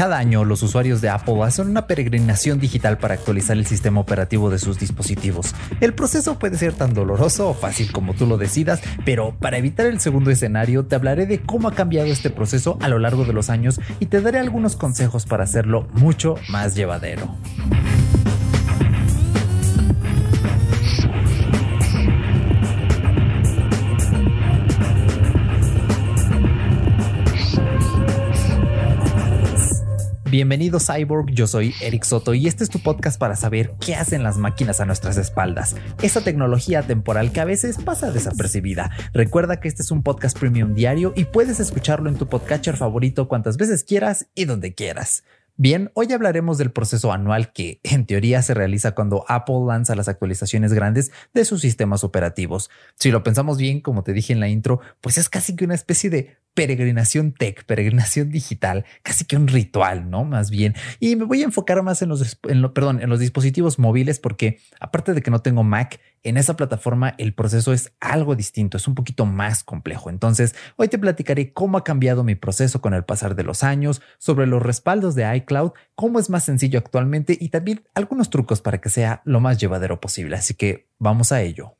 Cada año los usuarios de Apple hacen una peregrinación digital para actualizar el sistema operativo de sus dispositivos. El proceso puede ser tan doloroso o fácil como tú lo decidas, pero para evitar el segundo escenario te hablaré de cómo ha cambiado este proceso a lo largo de los años y te daré algunos consejos para hacerlo mucho más llevadero. Bienvenido Cyborg, yo soy Eric Soto y este es tu podcast para saber qué hacen las máquinas a nuestras espaldas. Esa tecnología temporal que a veces pasa desapercibida. Recuerda que este es un podcast premium diario y puedes escucharlo en tu podcatcher favorito cuantas veces quieras y donde quieras. Bien, hoy hablaremos del proceso anual que en teoría se realiza cuando Apple lanza las actualizaciones grandes de sus sistemas operativos. Si lo pensamos bien, como te dije en la intro, pues es casi que una especie de peregrinación tech, peregrinación digital, casi que un ritual, ¿no? Más bien. Y me voy a enfocar más en los, perdón, en los dispositivos móviles porque aparte de que no tengo Mac, en esa plataforma el proceso es algo distinto, es un poquito más complejo. Entonces, hoy te platicaré cómo ha cambiado mi proceso con el pasar de los años, sobre los respaldos de iCloud, cómo es más sencillo actualmente y también algunos trucos para que sea lo más llevadero posible. Así que vamos a ello.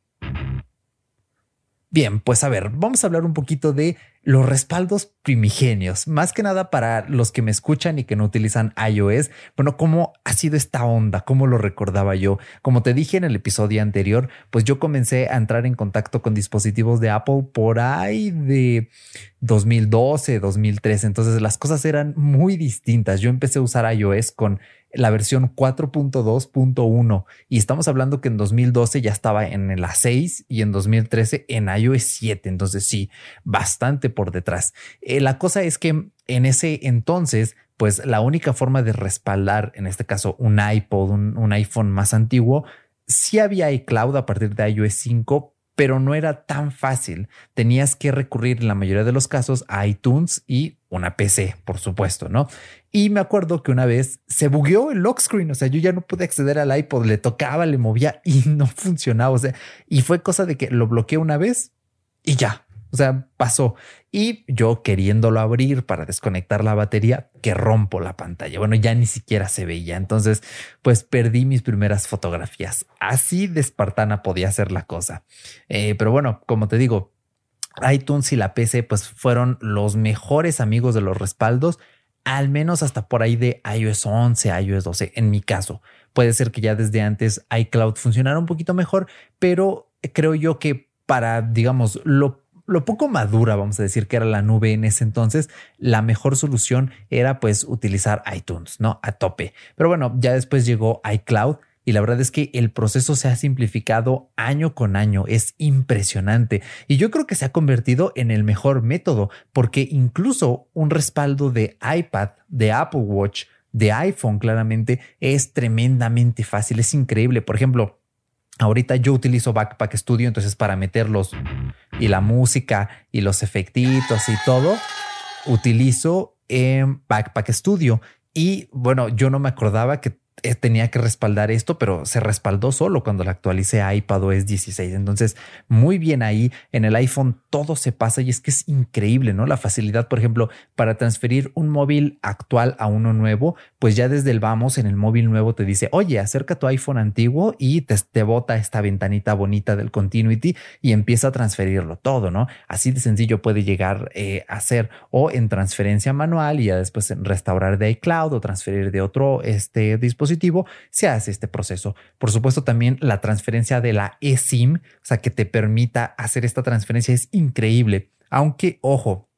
Bien, pues a ver, vamos a hablar un poquito de los respaldos primigenios, más que nada para los que me escuchan y que no utilizan iOS. Bueno, ¿cómo ha sido esta onda? ¿Cómo lo recordaba yo? Como te dije en el episodio anterior, pues yo comencé a entrar en contacto con dispositivos de Apple por ahí de 2012, 2013. Entonces las cosas eran muy distintas. Yo empecé a usar iOS con la versión 4.2.1 y estamos hablando que en 2012 ya estaba en la 6 y en 2013 en iOS 7. Entonces sí, bastante por detrás. Eh, la cosa es que en ese entonces, pues la única forma de respaldar, en este caso un iPod, un, un iPhone más antiguo, sí había iCloud a partir de iOS 5, pero no era tan fácil. Tenías que recurrir en la mayoría de los casos a iTunes y una PC, por supuesto, ¿no? Y me acuerdo que una vez se bugueó el lock screen, o sea, yo ya no pude acceder al iPod, le tocaba, le movía y no funcionaba, o sea, y fue cosa de que lo bloqueé una vez y ya, o sea, pasó. Y yo queriéndolo abrir para desconectar la batería, que rompo la pantalla. Bueno, ya ni siquiera se veía. Entonces, pues perdí mis primeras fotografías. Así de espartana podía ser la cosa. Eh, pero bueno, como te digo, iTunes y la PC pues fueron los mejores amigos de los respaldos, al menos hasta por ahí de iOS 11, iOS 12, en mi caso. Puede ser que ya desde antes iCloud funcionara un poquito mejor, pero creo yo que para, digamos, lo lo poco madura, vamos a decir que era la nube en ese entonces, la mejor solución era pues utilizar iTunes, ¿no? A tope. Pero bueno, ya después llegó iCloud y la verdad es que el proceso se ha simplificado año con año, es impresionante y yo creo que se ha convertido en el mejor método porque incluso un respaldo de iPad, de Apple Watch, de iPhone claramente es tremendamente fácil, es increíble. Por ejemplo, Ahorita yo utilizo Backpack Studio, entonces para meterlos y la música y los efectitos y todo, utilizo en Backpack Studio. Y bueno, yo no me acordaba que eh, tenía que respaldar esto, pero se respaldó solo cuando la actualicé a iPadOS 16. Entonces, muy bien ahí en el iPhone todo se pasa y es que es increíble, ¿no? La facilidad, por ejemplo, para transferir un móvil actual a uno nuevo, pues ya desde el vamos en el móvil nuevo te dice, oye, acerca tu iPhone antiguo y te, te bota esta ventanita bonita del Continuity y empieza a transferirlo todo, ¿no? Así de sencillo puede llegar eh, a ser o en transferencia manual y ya después en restaurar de iCloud o transferir de otro este dispositivo se hace este proceso. Por supuesto, también la transferencia de la eSIM, o sea, que te permita hacer esta transferencia es increíble. Aunque, ojo,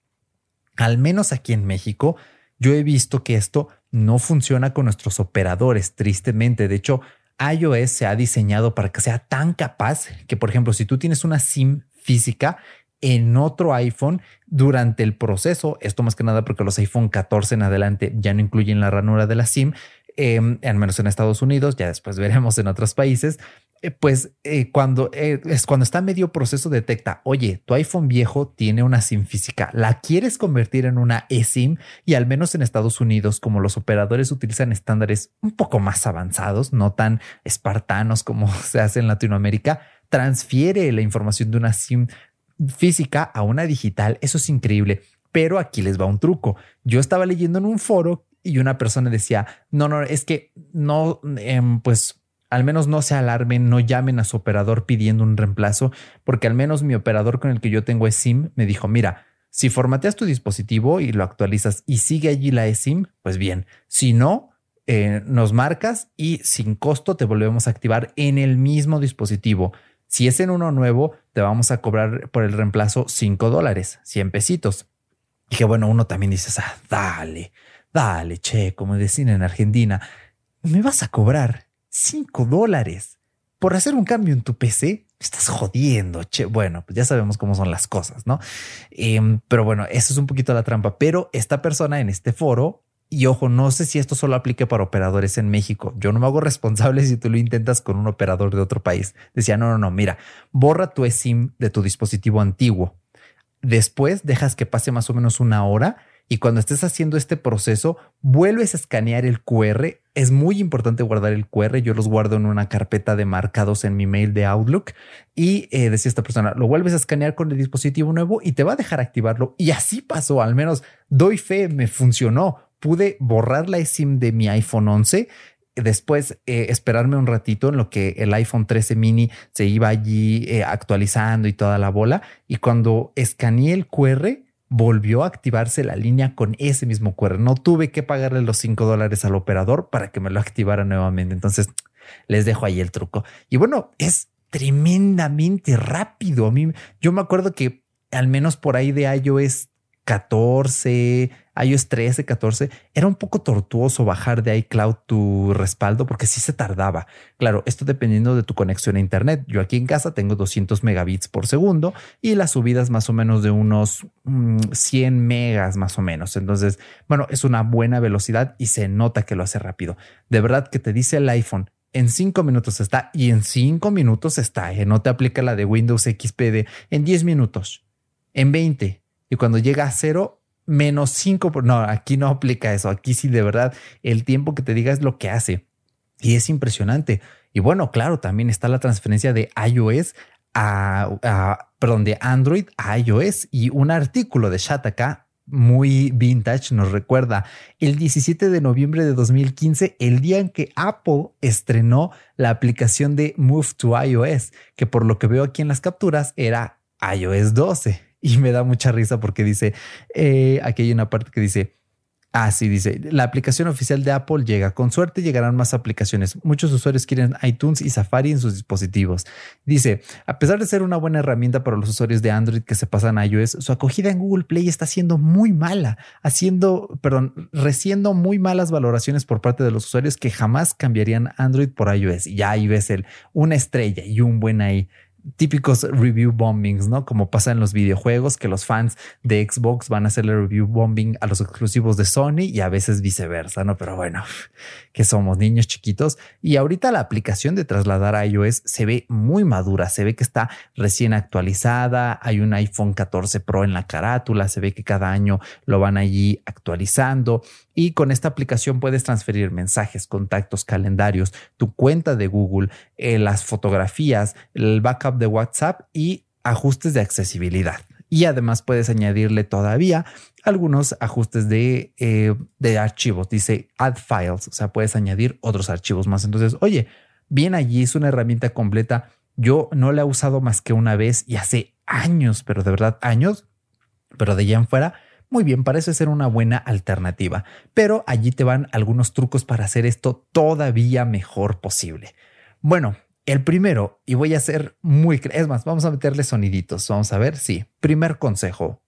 al menos aquí en México, yo he visto que esto no funciona con nuestros operadores, tristemente. De hecho, iOS se ha diseñado para que sea tan capaz que, por ejemplo, si tú tienes una SIM física, en otro iPhone durante el proceso, esto más que nada porque los iPhone 14 en adelante ya no incluyen la ranura de la SIM, Em, al menos en Estados Unidos, ya después veremos en otros países, eh, pues eh, cuando eh, es cuando está medio proceso detecta, oye, tu iPhone viejo tiene una SIM física, la quieres convertir en una eSIM y al menos en Estados Unidos, como los operadores utilizan estándares un poco más avanzados, no tan espartanos como se hace en Latinoamérica, transfiere la información de una SIM física a una digital. Eso es increíble. Pero aquí les va un truco. Yo estaba leyendo en un foro y una persona decía, no, no, es que no, em, pues al menos no se alarmen, no llamen a su operador pidiendo un reemplazo, porque al menos mi operador con el que yo tengo eSIM me dijo, mira, si formateas tu dispositivo y lo actualizas y sigue allí la eSIM, pues bien, si no, eh, nos marcas y sin costo te volvemos a activar en el mismo dispositivo. Si es en uno nuevo, te vamos a cobrar por el reemplazo 5 dólares, 100 pesitos. Dije, bueno, uno también dice, ah, dale, dale, che, como decían en Argentina, me vas a cobrar 5 dólares por hacer un cambio en tu PC. Estás jodiendo, che. Bueno, pues ya sabemos cómo son las cosas, ¿no? Em, pero bueno, eso es un poquito la trampa. Pero esta persona en este foro, y ojo, no sé si esto solo aplique para operadores en México. Yo no me hago responsable si tú lo intentas con un operador de otro país. Decía, no, no, no, mira, borra tu eSIM de tu dispositivo antiguo. Después dejas que pase más o menos una hora y cuando estés haciendo este proceso, vuelves a escanear el QR. Es muy importante guardar el QR. Yo los guardo en una carpeta de marcados en mi mail de Outlook y eh, decía esta persona, lo vuelves a escanear con el dispositivo nuevo y te va a dejar activarlo. Y así pasó, al menos doy fe, me funcionó. Pude borrar la eSIM de mi iPhone 11 después eh, esperarme un ratito en lo que el iPhone 13 mini se iba allí eh, actualizando y toda la bola. Y cuando escaneé el QR, volvió a activarse la línea con ese mismo QR. No tuve que pagarle los 5 dólares al operador para que me lo activara nuevamente. Entonces les dejo ahí el truco. Y bueno, es tremendamente rápido. A mí, yo me acuerdo que al menos por ahí de iOS 14, iOS 13, 14, era un poco tortuoso bajar de iCloud tu respaldo porque sí se tardaba. Claro, esto dependiendo de tu conexión a Internet. Yo aquí en casa tengo 200 megabits por segundo y las subidas más o menos de unos 100 mm, megas más o menos. Entonces, bueno, es una buena velocidad y se nota que lo hace rápido. De verdad que te dice el iPhone, en cinco minutos está y en cinco minutos está. ¿eh? No te aplica la de Windows XP en 10 minutos, en 20 y cuando llega a cero menos 5. No, aquí no aplica eso. Aquí sí, de verdad, el tiempo que te diga es lo que hace. Y es impresionante. Y bueno, claro, también está la transferencia de iOS a, perdón, de Android a iOS y un artículo de Shataka muy vintage nos recuerda el 17 de noviembre de 2015, el día en que Apple estrenó la aplicación de Move to iOS, que por lo que veo aquí en las capturas era iOS 12 y me da mucha risa porque dice, eh, aquí hay una parte que dice, Ah, sí, dice, la aplicación oficial de Apple llega. Con suerte llegarán más aplicaciones. Muchos usuarios quieren iTunes y Safari en sus dispositivos. Dice, a pesar de ser una buena herramienta para los usuarios de Android que se pasan a iOS, su acogida en Google Play está siendo muy mala, haciendo, perdón, reciendo muy malas valoraciones por parte de los usuarios que jamás cambiarían Android por iOS. Y ya ahí ves el, una estrella y un buen ahí típicos review bombings, ¿no? Como pasa en los videojuegos, que los fans de Xbox van a hacerle review bombing a los exclusivos de Sony y a veces viceversa, ¿no? Pero bueno, que somos niños chiquitos. Y ahorita la aplicación de trasladar a iOS se ve muy madura, se ve que está recién actualizada, hay un iPhone 14 Pro en la carátula, se ve que cada año lo van allí actualizando y con esta aplicación puedes transferir mensajes, contactos, calendarios, tu cuenta de Google, eh, las fotografías, el backup de WhatsApp y ajustes de accesibilidad. Y además puedes añadirle todavía algunos ajustes de, eh, de archivos. Dice add files, o sea, puedes añadir otros archivos más. Entonces, oye, bien allí es una herramienta completa. Yo no la he usado más que una vez y hace años, pero de verdad años, pero de allá en fuera muy bien, parece ser una buena alternativa, pero allí te van algunos trucos para hacer esto todavía mejor posible. Bueno, el primero, y voy a ser muy... Es más, vamos a meterle soniditos. Vamos a ver, sí. Primer consejo.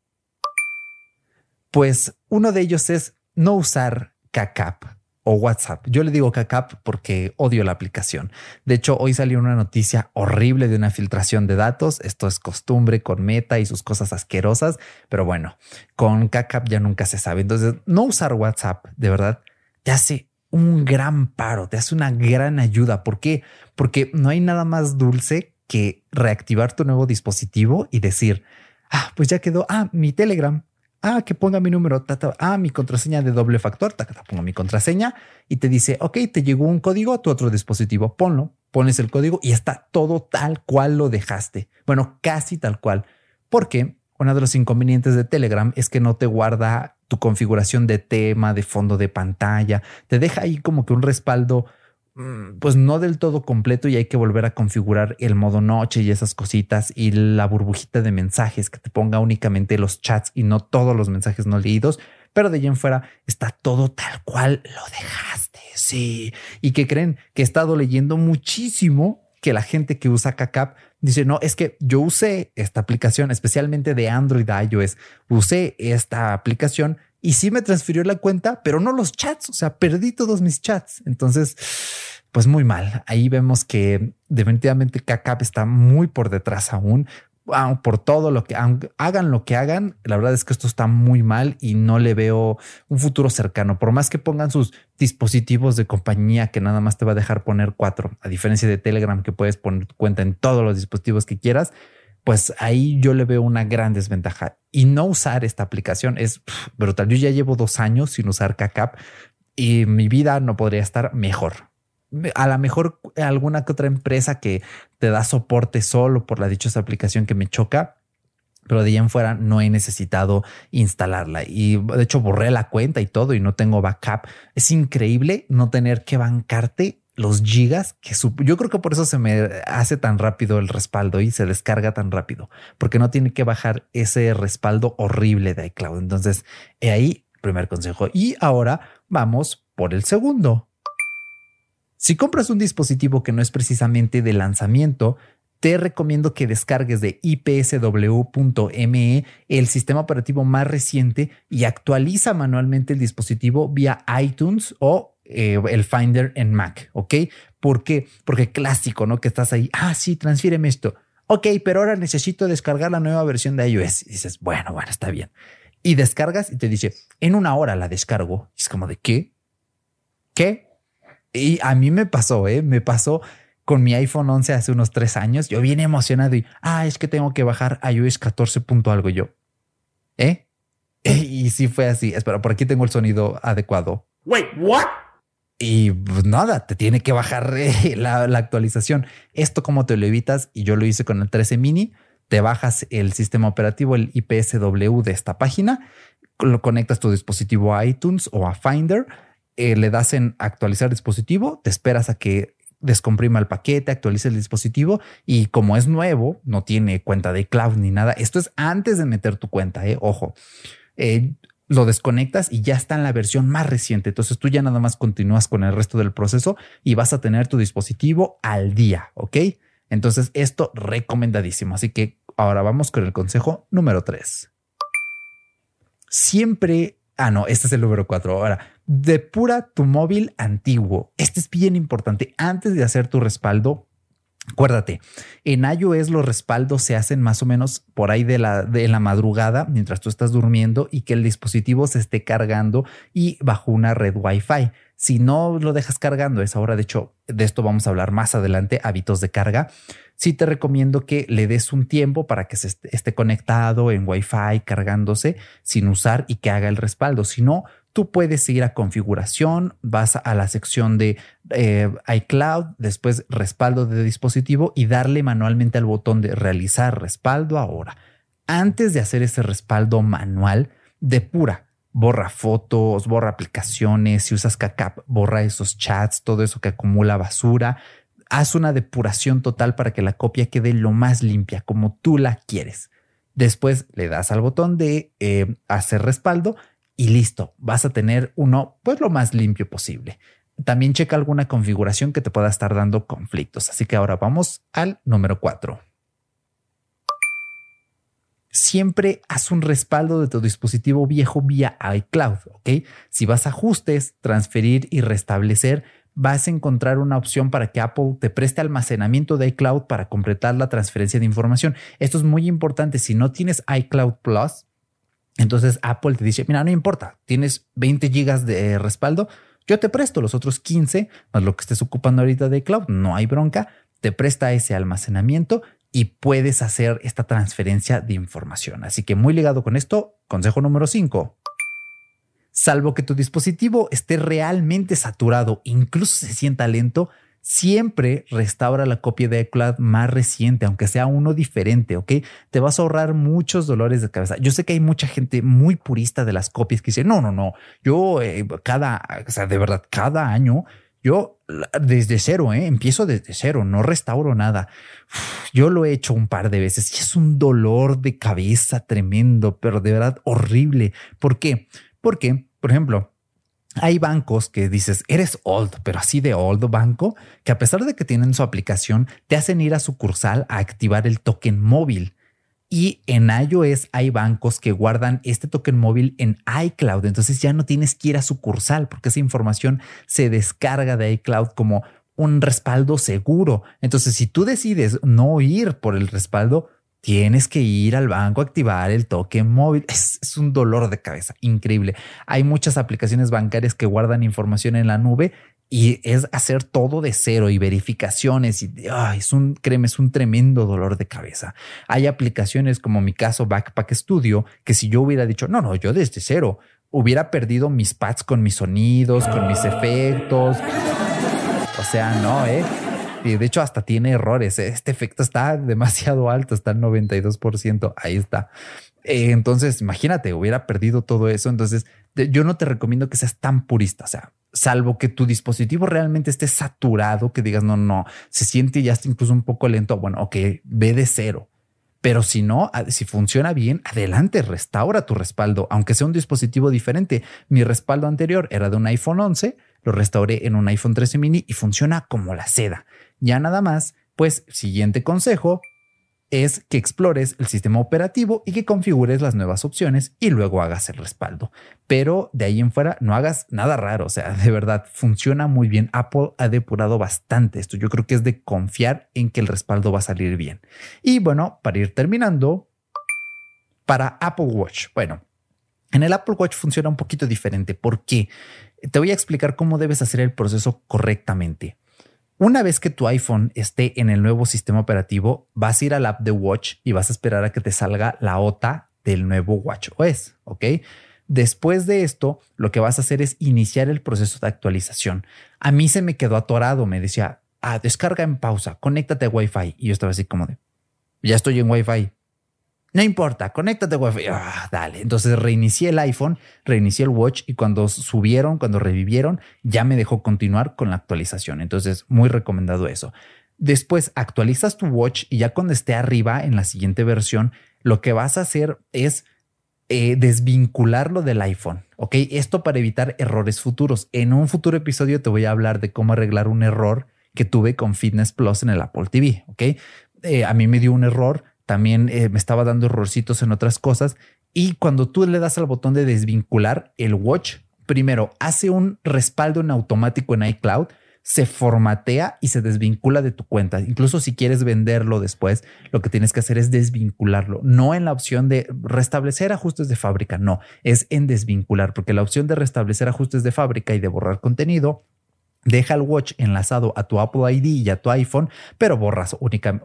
Pues uno de ellos es no usar CACAP o WhatsApp. Yo le digo CACAP porque odio la aplicación. De hecho, hoy salió una noticia horrible de una filtración de datos. Esto es costumbre con Meta y sus cosas asquerosas, pero bueno, con CACAP ya nunca se sabe. Entonces, no usar WhatsApp, de verdad, te hace un gran paro, te hace una gran ayuda. ¿Por qué? Porque no hay nada más dulce que reactivar tu nuevo dispositivo y decir, ah, pues ya quedó, ah, mi Telegram, ah, que ponga mi número, ah, mi contraseña de doble factor, pongo mi contraseña y te dice, ok, te llegó un código a tu otro dispositivo, ponlo, pones el código y está todo tal cual lo dejaste. Bueno, casi tal cual. Porque uno de los inconvenientes de Telegram es que no te guarda tu configuración de tema, de fondo de pantalla, te deja ahí como que un respaldo pues no del todo completo y hay que volver a configurar el modo noche y esas cositas y la burbujita de mensajes que te ponga únicamente los chats y no todos los mensajes no leídos, pero de allí en fuera está todo tal cual lo dejaste. Sí. Y que creen que he estado leyendo muchísimo que la gente que usa CACAP dice, no, es que yo usé esta aplicación, especialmente de Android a iOS, usé esta aplicación y sí me transfirió la cuenta, pero no los chats. O sea, perdí todos mis chats. Entonces, pues muy mal. Ahí vemos que definitivamente KCAP está muy por detrás aún por todo lo que hagan lo que hagan, la verdad es que esto está muy mal y no le veo un futuro cercano. Por más que pongan sus dispositivos de compañía que nada más te va a dejar poner cuatro, a diferencia de Telegram que puedes poner tu cuenta en todos los dispositivos que quieras, pues ahí yo le veo una gran desventaja. Y no usar esta aplicación es brutal. Yo ya llevo dos años sin usar CACAP y mi vida no podría estar mejor. A lo mejor alguna que otra empresa que te da soporte solo por la dichosa aplicación que me choca, pero de allá en fuera no he necesitado instalarla y de hecho borré la cuenta y todo y no tengo backup. Es increíble no tener que bancarte los gigas que yo creo que por eso se me hace tan rápido el respaldo y se descarga tan rápido, porque no tiene que bajar ese respaldo horrible de iCloud. Entonces, he ahí, primer consejo. Y ahora vamos por el segundo. Si compras un dispositivo que no es precisamente de lanzamiento, te recomiendo que descargues de ipsw.me el sistema operativo más reciente y actualiza manualmente el dispositivo vía iTunes o eh, el Finder en Mac, ¿ok? ¿Por qué? Porque clásico, ¿no? Que estás ahí, ah, sí, transfíreme esto. Ok, pero ahora necesito descargar la nueva versión de iOS. Y dices, bueno, bueno, está bien. Y descargas y te dice, en una hora la descargo. Y es como de qué? ¿Qué? Y a mí me pasó, ¿eh? Me pasó con mi iPhone 11 hace unos tres años. Yo vine emocionado y, ah, es que tengo que bajar iOS 14 punto algo yo. ¿Eh? Y sí fue así. Espera, por aquí tengo el sonido adecuado. Wait, what? Y pues nada, te tiene que bajar eh, la, actualización. Esto como te lo evitas y yo lo hice con el 13 mini, te bajas el sistema operativo, el IPSW de esta página, lo conectas tu dispositivo a iTunes o a Finder, eh, le das en actualizar dispositivo, te esperas a que descomprima el paquete, actualice el dispositivo y como es nuevo, no tiene cuenta de cloud ni nada. Esto es antes de meter tu cuenta, eh, ojo. Eh, lo desconectas y ya está en la versión más reciente. Entonces tú ya nada más continúas con el resto del proceso y vas a tener tu dispositivo al día, ¿ok? Entonces esto recomendadísimo. Así que ahora vamos con el consejo número 3. Siempre, ah no, este es el número 4. Ahora, depura tu móvil antiguo. Este es bien importante. Antes de hacer tu respaldo, Acuérdate, en iOS los respaldos se hacen más o menos por ahí de la, de la madrugada mientras tú estás durmiendo y que el dispositivo se esté cargando y bajo una red Wi-Fi. Si no lo dejas cargando a esa hora, de hecho, de esto vamos a hablar más adelante, hábitos de carga. Sí te recomiendo que le des un tiempo para que se esté conectado en Wi-Fi, cargándose sin usar y que haga el respaldo. Si no, Tú puedes ir a configuración, vas a la sección de eh, iCloud, después respaldo de dispositivo y darle manualmente al botón de realizar respaldo ahora. Antes de hacer ese respaldo manual, depura, borra fotos, borra aplicaciones, si usas CACAP, borra esos chats, todo eso que acumula basura. Haz una depuración total para que la copia quede lo más limpia, como tú la quieres. Después le das al botón de eh, hacer respaldo y listo, vas a tener uno pues lo más limpio posible. También checa alguna configuración que te pueda estar dando conflictos. Así que ahora vamos al número 4. Siempre haz un respaldo de tu dispositivo viejo vía iCloud, ¿ok? Si vas a ajustes, transferir y restablecer, vas a encontrar una opción para que Apple te preste almacenamiento de iCloud para completar la transferencia de información. Esto es muy importante. Si no tienes iCloud Plus, entonces Apple te dice, mira, no importa, tienes 20 gigas de respaldo, Yo te presto los otros 15 más lo que estés ocupando ahorita de cloud, no hay bronca, te presta ese almacenamiento y puedes hacer esta transferencia de información. Así que muy ligado con esto, consejo número 5. Salvo que tu dispositivo esté realmente saturado, incluso se sienta lento, siempre restaura la copia de iCloud más reciente, aunque sea uno diferente, ¿ok? Te vas a ahorrar muchos dolores de cabeza. Yo sé que hay mucha gente muy purista de las copias que dice, no, no, no, yo eh, cada, o sea, de verdad, cada año, yo desde cero, ¿eh? empiezo desde cero, no restauro nada. yo lo he hecho un par de veces y es un dolor de cabeza tremendo, pero de verdad horrible. ¿Por qué? Porque, por ejemplo, hay bancos que dices, eres old, pero así de old banco, que a pesar de que tienen su aplicación, te hacen ir a sucursal a activar el token móvil. Y en iOS hay bancos que guardan este token móvil en iCloud. Entonces ya no tienes que ir a sucursal porque esa información se descarga de iCloud como un respaldo seguro. Entonces, si tú decides no ir por el respaldo, Tienes que ir al banco a activar el token móvil. Es, un dolor de cabeza increíble. Hay muchas aplicaciones bancarias que guardan información en la nube y es hacer todo de cero y verificaciones y es un, créeme, es un tremendo dolor de cabeza. Hay aplicaciones como mi caso Backpack Studio que si yo hubiera dicho, no, no, yo desde cero hubiera perdido mis pads con mis sonidos, con mis efectos. O sea, no, eh de hecho hasta tiene errores. Este efecto está demasiado alto, está al 92%. Ahí está. Eh, entonces, imagínate, hubiera perdido todo eso. Entonces, yo no te recomiendo que seas tan purista. O sea, salvo que tu dispositivo realmente esté saturado, que digas, no, no, se siente ya está incluso un poco lento. Bueno, ok, ve de cero. Pero si no, si funciona bien, adelante, restaura tu respaldo, aunque sea un dispositivo diferente. Mi respaldo anterior era de un iPhone 11, lo restauré en un iPhone 13 mini y funciona como la seda. Ya nada más, pues siguiente consejo es que explores el sistema operativo y que configures las nuevas opciones y luego hagas el respaldo. Pero de ahí en fuera no hagas nada raro, o sea, de verdad funciona muy bien. Apple ha depurado bastante esto. Yo creo que es de confiar en que el respaldo va a salir bien. Y bueno, para ir terminando, para Apple Watch. Bueno, en el Apple Watch funciona un poquito diferente. ¿Por qué? Te voy a explicar cómo debes hacer el proceso correctamente. Una vez que tu iPhone esté en el nuevo sistema operativo, vas a ir al app de Watch y vas a esperar a que te salga la OTA del nuevo Watch OS, ¿ok? Después de esto, lo que vas a hacer es iniciar el proceso de actualización. A mí se me quedó atorado, me decía, ah, descarga en pausa, conéctate a Wi-Fi. Y yo estaba así como de, ya estoy en Wi-Fi. No importa, conéctate Wi-Fi. Ah, dale. Entonces reinicié el iPhone, reinicié el Watch y cuando subieron, cuando revivieron, ya me dejó continuar con la actualización. Entonces, muy recomendado eso. Después actualizas tu Watch y ya cuando esté arriba en la siguiente versión, lo que vas a hacer es eh, desvincularlo del iPhone. Ok, esto para evitar errores futuros. En un futuro episodio te voy a hablar de cómo arreglar un error que tuve con Fitness Plus en el Apple TV. Ok, eh, a mí me dio un error también eh, me estaba dando errorcitos en otras cosas. Y cuando tú le das al botón de desvincular, el watch primero hace un respaldo en automático en iCloud, se formatea y se desvincula de tu cuenta. Incluso si quieres venderlo después, lo que tienes que hacer es desvincularlo, no en la opción de restablecer ajustes de fábrica, no, es en desvincular, porque la opción de restablecer ajustes de fábrica y de borrar contenido Deja el watch enlazado a tu Apple ID y a tu iPhone, pero borras,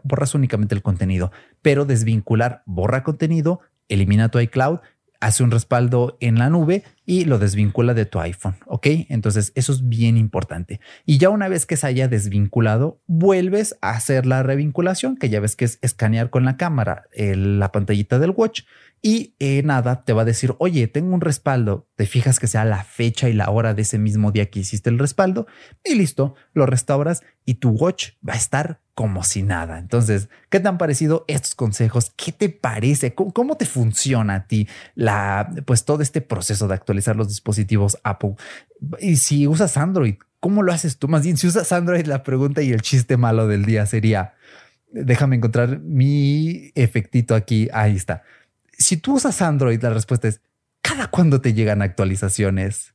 borras únicamente el contenido. Pero desvincular, borra contenido, elimina tu iCloud, hace un respaldo en la nube y lo desvincula de tu iPhone. Ok, entonces eso es bien importante. Y ya una vez que se haya desvinculado, vuelves a hacer la revinculación, que ya ves que es escanear con la cámara la pantallita del watch y eh, nada, te va a decir, oye, tengo un respaldo, te fijas que sea la fecha y la hora de ese mismo día que hiciste el respaldo y listo, lo restauras y tu watch va a estar como si nada. Entonces, ¿qué te han parecido estos consejos? ¿Qué te parece? ¿Cómo, te funciona a ti la, pues todo este proceso de actualizar los dispositivos Apple? Y si usas Android, ¿cómo lo haces tú? Más bien, si usas Android, la pregunta y el chiste malo del día sería, déjame encontrar mi efectito aquí. Ahí está si tú usas Android, la respuesta es, ¿cada cuándo te llegan actualizaciones?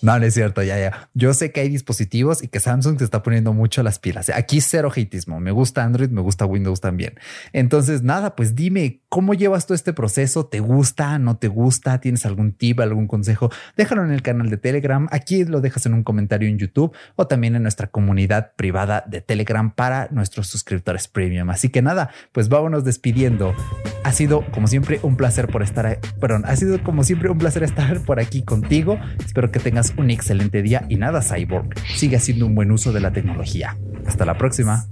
No, no es cierto, ya, ya. Yo sé que hay dispositivos y que Samsung se está poniendo mucho las pilas. Aquí cero hateismo. Me gusta Android, me gusta Windows también. Entonces, nada, pues dime cómo llevas tú este proceso. ¿Te gusta? ¿No te gusta? ¿Tienes algún tip, algún consejo? Déjalo en el canal de Telegram. Aquí lo dejas en un comentario en YouTube o también en nuestra comunidad privada de Telegram para nuestros suscriptores premium. Así que nada, pues vámonos despidiendo. Ha sido como siempre un placer por estar, perdón, ha sido como siempre un placer estar por aquí contigo. Espero que tengas un excelente día y nada, Cyborg, sigue haciendo un buen uso de la tecnología. Hasta la próxima.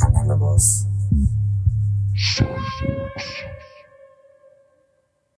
Análogos.